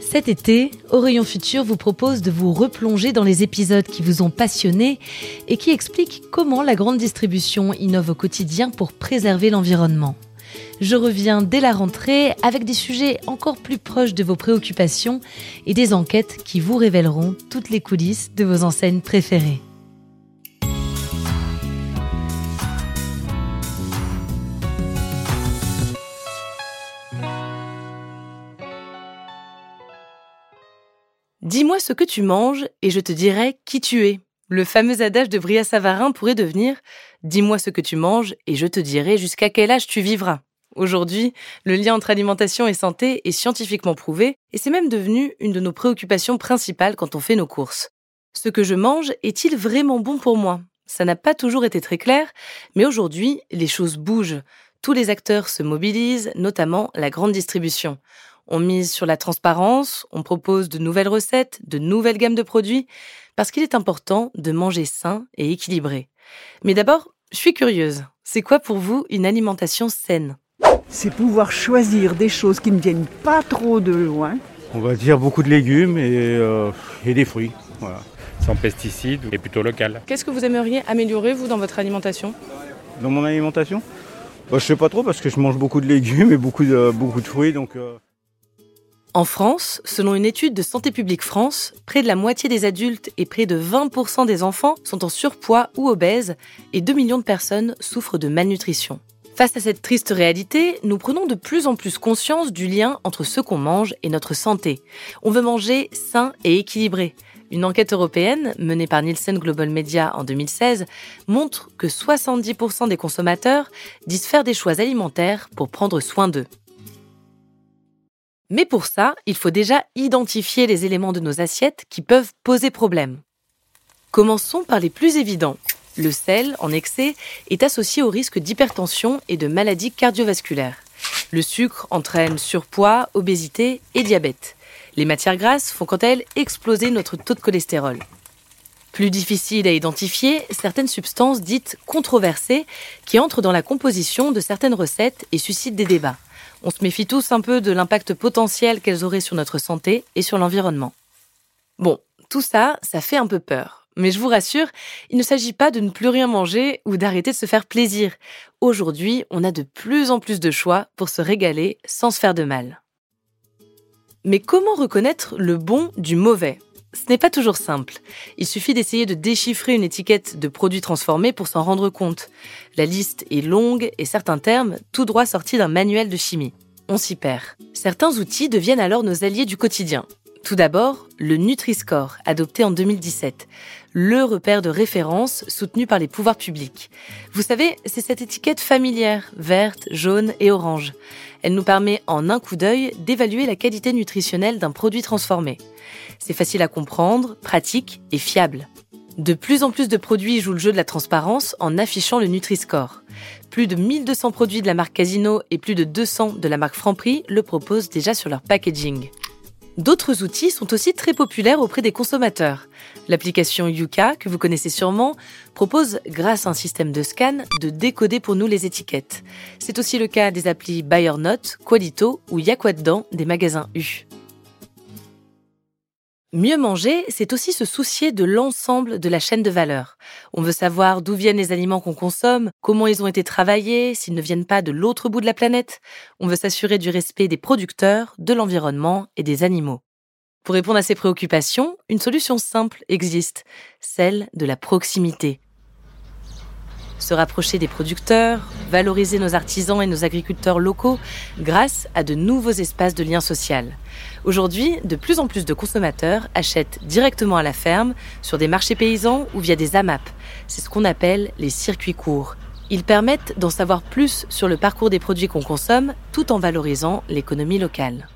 Cet été, Rayon Futur vous propose de vous replonger dans les épisodes qui vous ont passionné et qui expliquent comment la grande distribution innove au quotidien pour préserver l'environnement. Je reviens dès la rentrée avec des sujets encore plus proches de vos préoccupations et des enquêtes qui vous révéleront toutes les coulisses de vos enseignes préférées. Dis-moi ce que tu manges et je te dirai qui tu es. Le fameux adage de Bria Savarin pourrait devenir Dis-moi ce que tu manges et je te dirai jusqu'à quel âge tu vivras. Aujourd'hui, le lien entre alimentation et santé est scientifiquement prouvé et c'est même devenu une de nos préoccupations principales quand on fait nos courses. Ce que je mange est-il vraiment bon pour moi? Ça n'a pas toujours été très clair, mais aujourd'hui, les choses bougent. Tous les acteurs se mobilisent, notamment la grande distribution. On mise sur la transparence, on propose de nouvelles recettes, de nouvelles gammes de produits, parce qu'il est important de manger sain et équilibré. Mais d'abord, je suis curieuse. C'est quoi pour vous une alimentation saine? C'est pouvoir choisir des choses qui ne viennent pas trop de loin. On va dire beaucoup de légumes et, euh, et des fruits. Voilà. Sans pesticides et plutôt local. Qu'est-ce que vous aimeriez améliorer, vous, dans votre alimentation? Dans mon alimentation? Bah, Je sais pas trop parce que je mange beaucoup de légumes et beaucoup de, beaucoup de fruits. Donc, euh... En France, selon une étude de Santé publique France, près de la moitié des adultes et près de 20% des enfants sont en surpoids ou obèses et 2 millions de personnes souffrent de malnutrition. Face à cette triste réalité, nous prenons de plus en plus conscience du lien entre ce qu'on mange et notre santé. On veut manger sain et équilibré. Une enquête européenne menée par Nielsen Global Media en 2016 montre que 70% des consommateurs disent faire des choix alimentaires pour prendre soin d'eux. Mais pour ça, il faut déjà identifier les éléments de nos assiettes qui peuvent poser problème. Commençons par les plus évidents. Le sel, en excès, est associé au risque d'hypertension et de maladies cardiovasculaires. Le sucre entraîne surpoids, obésité et diabète. Les matières grasses font quant à elles exploser notre taux de cholestérol. Plus difficile à identifier, certaines substances dites controversées qui entrent dans la composition de certaines recettes et suscitent des débats. On se méfie tous un peu de l'impact potentiel qu'elles auraient sur notre santé et sur l'environnement. Bon, tout ça, ça fait un peu peur. Mais je vous rassure, il ne s'agit pas de ne plus rien manger ou d'arrêter de se faire plaisir. Aujourd'hui, on a de plus en plus de choix pour se régaler sans se faire de mal. Mais comment reconnaître le bon du mauvais? Ce n'est pas toujours simple. Il suffit d'essayer de déchiffrer une étiquette de produits transformés pour s'en rendre compte. La liste est longue et certains termes tout droit sortis d'un manuel de chimie. On s'y perd. Certains outils deviennent alors nos alliés du quotidien. Tout d'abord, le Nutri-Score, adopté en 2017, le repère de référence soutenu par les pouvoirs publics. Vous savez, c'est cette étiquette familière, verte, jaune et orange. Elle nous permet en un coup d'œil d'évaluer la qualité nutritionnelle d'un produit transformé. C'est facile à comprendre, pratique et fiable. De plus en plus de produits jouent le jeu de la transparence en affichant le Nutri-Score. Plus de 1200 produits de la marque Casino et plus de 200 de la marque Franprix le proposent déjà sur leur packaging. D'autres outils sont aussi très populaires auprès des consommateurs. L'application Yuka, que vous connaissez sûrement, propose, grâce à un système de scan, de décoder pour nous les étiquettes. C'est aussi le cas des applis BuyerNote, Qualito ou Y'a des magasins U. Mieux manger, c'est aussi se soucier de l'ensemble de la chaîne de valeur. On veut savoir d'où viennent les aliments qu'on consomme, comment ils ont été travaillés, s'ils ne viennent pas de l'autre bout de la planète. On veut s'assurer du respect des producteurs, de l'environnement et des animaux. Pour répondre à ces préoccupations, une solution simple existe, celle de la proximité se rapprocher des producteurs, valoriser nos artisans et nos agriculteurs locaux grâce à de nouveaux espaces de lien social. Aujourd'hui, de plus en plus de consommateurs achètent directement à la ferme, sur des marchés paysans ou via des AMAP. C'est ce qu'on appelle les circuits courts. Ils permettent d'en savoir plus sur le parcours des produits qu'on consomme tout en valorisant l'économie locale.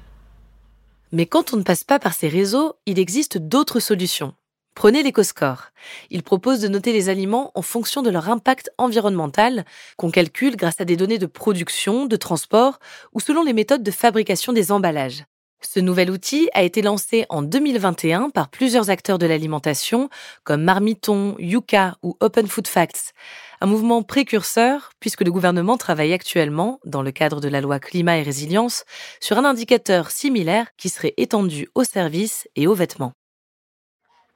Mais quand on ne passe pas par ces réseaux, il existe d'autres solutions. Prenez l'éco-score. Il propose de noter les aliments en fonction de leur impact environnemental, qu'on calcule grâce à des données de production, de transport ou selon les méthodes de fabrication des emballages. Ce nouvel outil a été lancé en 2021 par plusieurs acteurs de l'alimentation comme Marmiton, Yuka ou Open Food Facts. Un mouvement précurseur puisque le gouvernement travaille actuellement, dans le cadre de la loi climat et résilience, sur un indicateur similaire qui serait étendu aux services et aux vêtements.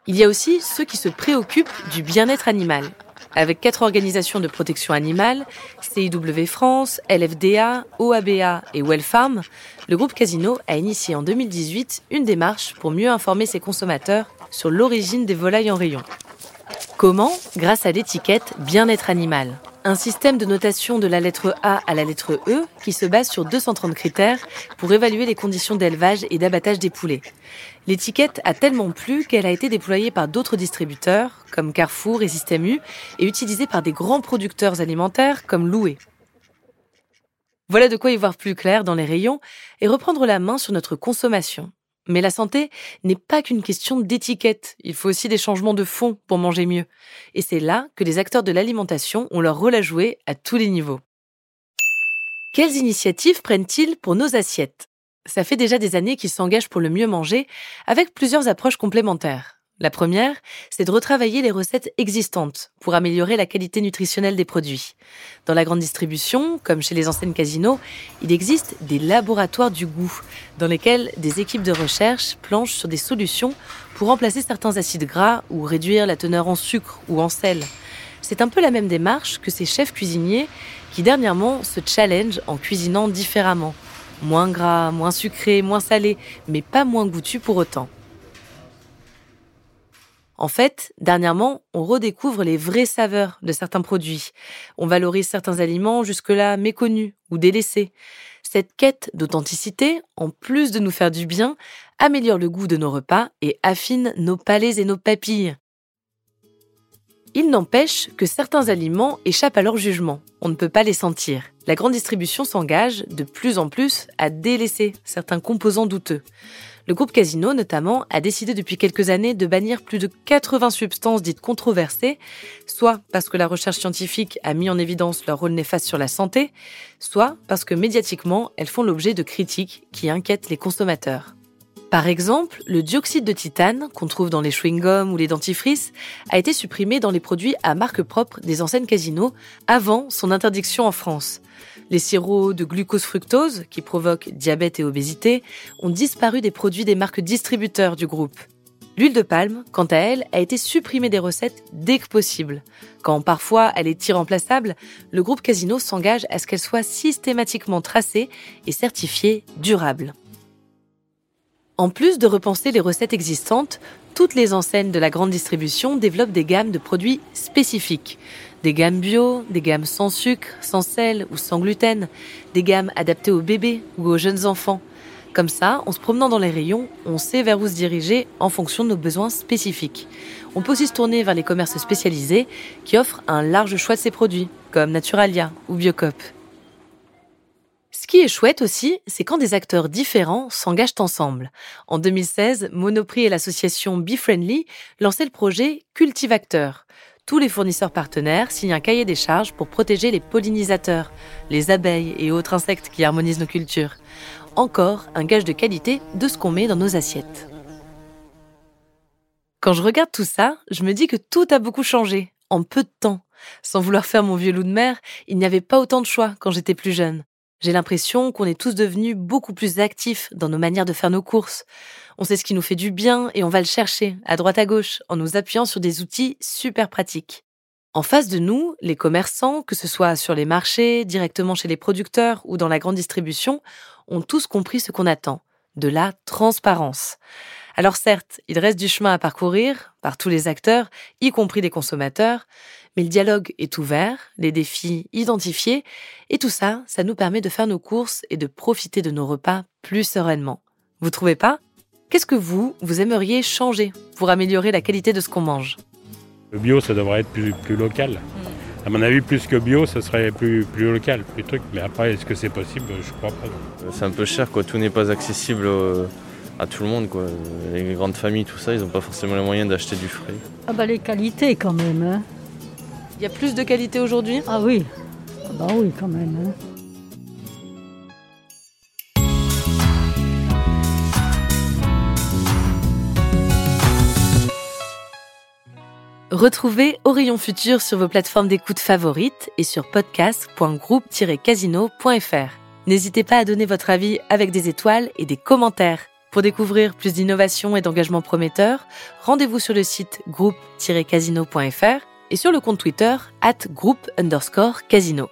Il y a aussi ceux qui se préoccupent du bien-être animal. Avec quatre organisations de protection animale, CIW France, LFDA, OABA et Wellfarm, le groupe Casino a initié en 2018 une démarche pour mieux informer ses consommateurs sur l'origine des volailles en rayon. Comment? Grâce à l'étiquette Bien-être animal. Un système de notation de la lettre A à la lettre E qui se base sur 230 critères pour évaluer les conditions d'élevage et d'abattage des poulets. L'étiquette a tellement plu qu'elle a été déployée par d'autres distributeurs, comme Carrefour et Système U, et utilisée par des grands producteurs alimentaires comme Loué. Voilà de quoi y voir plus clair dans les rayons et reprendre la main sur notre consommation. Mais la santé n'est pas qu'une question d'étiquette, il faut aussi des changements de fond pour manger mieux. Et c'est là que les acteurs de l'alimentation ont leur rôle à jouer à tous les niveaux. Quelles initiatives prennent-ils pour nos assiettes? Ça fait déjà des années qu'ils s'engagent pour le mieux manger avec plusieurs approches complémentaires. La première, c'est de retravailler les recettes existantes pour améliorer la qualité nutritionnelle des produits. Dans la grande distribution, comme chez les enseignes Casino, il existe des laboratoires du goût, dans lesquels des équipes de recherche planchent sur des solutions pour remplacer certains acides gras ou réduire la teneur en sucre ou en sel. C'est un peu la même démarche que ces chefs cuisiniers qui dernièrement se challengent en cuisinant différemment. Moins gras, moins sucré, moins salé, mais pas moins goûtu pour autant. En fait, dernièrement, on redécouvre les vraies saveurs de certains produits. On valorise certains aliments jusque-là méconnus ou délaissés. Cette quête d'authenticité, en plus de nous faire du bien, améliore le goût de nos repas et affine nos palais et nos papilles. Il n'empêche que certains aliments échappent à leur jugement. On ne peut pas les sentir. La grande distribution s'engage de plus en plus à délaisser certains composants douteux. Le groupe Casino, notamment, a décidé depuis quelques années de bannir plus de 80 substances dites controversées, soit parce que la recherche scientifique a mis en évidence leur rôle néfaste sur la santé, soit parce que médiatiquement, elles font l'objet de critiques qui inquiètent les consommateurs. Par exemple, le dioxyde de titane, qu'on trouve dans les chewing-gums ou les dentifrices, a été supprimé dans les produits à marque propre des enseignes Casino avant son interdiction en France. Les sirops de glucose-fructose, qui provoquent diabète et obésité, ont disparu des produits des marques distributeurs du groupe. L'huile de palme, quant à elle, a été supprimée des recettes dès que possible. Quand parfois elle est irremplaçable, le groupe Casino s'engage à ce qu'elle soit systématiquement tracée et certifiée durable. En plus de repenser les recettes existantes, toutes les enseignes de la grande distribution développent des gammes de produits spécifiques. Des gammes bio, des gammes sans sucre, sans sel ou sans gluten, des gammes adaptées aux bébés ou aux jeunes enfants. Comme ça, en se promenant dans les rayons, on sait vers où se diriger en fonction de nos besoins spécifiques. On peut aussi se tourner vers les commerces spécialisés qui offrent un large choix de ces produits, comme Naturalia ou Biocop. Ce qui est chouette aussi, c'est quand des acteurs différents s'engagent ensemble. En 2016, Monoprix et l'association BeFriendly lançaient le projet Cultivacteur. Tous les fournisseurs partenaires signent un cahier des charges pour protéger les pollinisateurs, les abeilles et autres insectes qui harmonisent nos cultures. Encore un gage de qualité de ce qu'on met dans nos assiettes. Quand je regarde tout ça, je me dis que tout a beaucoup changé, en peu de temps. Sans vouloir faire mon vieux loup de mer, il n'y avait pas autant de choix quand j'étais plus jeune. J'ai l'impression qu'on est tous devenus beaucoup plus actifs dans nos manières de faire nos courses. On sait ce qui nous fait du bien et on va le chercher à droite à gauche en nous appuyant sur des outils super pratiques. En face de nous, les commerçants, que ce soit sur les marchés, directement chez les producteurs ou dans la grande distribution, ont tous compris ce qu'on attend, de la transparence. Alors certes, il reste du chemin à parcourir par tous les acteurs, y compris les consommateurs, mais le dialogue est ouvert, les défis identifiés, et tout ça, ça nous permet de faire nos courses et de profiter de nos repas plus sereinement. Vous trouvez pas? Qu'est-ce que vous, vous aimeriez changer pour améliorer la qualité de ce qu'on mange? Le bio, ça devrait être plus, plus local. À mon avis, plus que bio, ça serait plus, plus local, plus truc. Mais après, est-ce que c'est possible? Je crois pas. C'est un peu cher, quoi. Tout n'est pas accessible à tout le monde. Quoi. Les grandes familles, tout ça, ils n'ont pas forcément les moyens d'acheter du frais. Ah bah les qualités quand même. Hein. Il y a plus de qualité aujourd'hui? Ah oui, ah bah oui quand même. Hein. Retrouvez Orion Futur sur vos plateformes d'écoute favorites et sur podcast.groupe-casino.fr. N'hésitez pas à donner votre avis avec des étoiles et des commentaires. Pour découvrir plus d'innovation et d'engagement prometteurs, rendez-vous sur le site groupe-casino.fr et sur le compte Twitter at groupe underscore casino.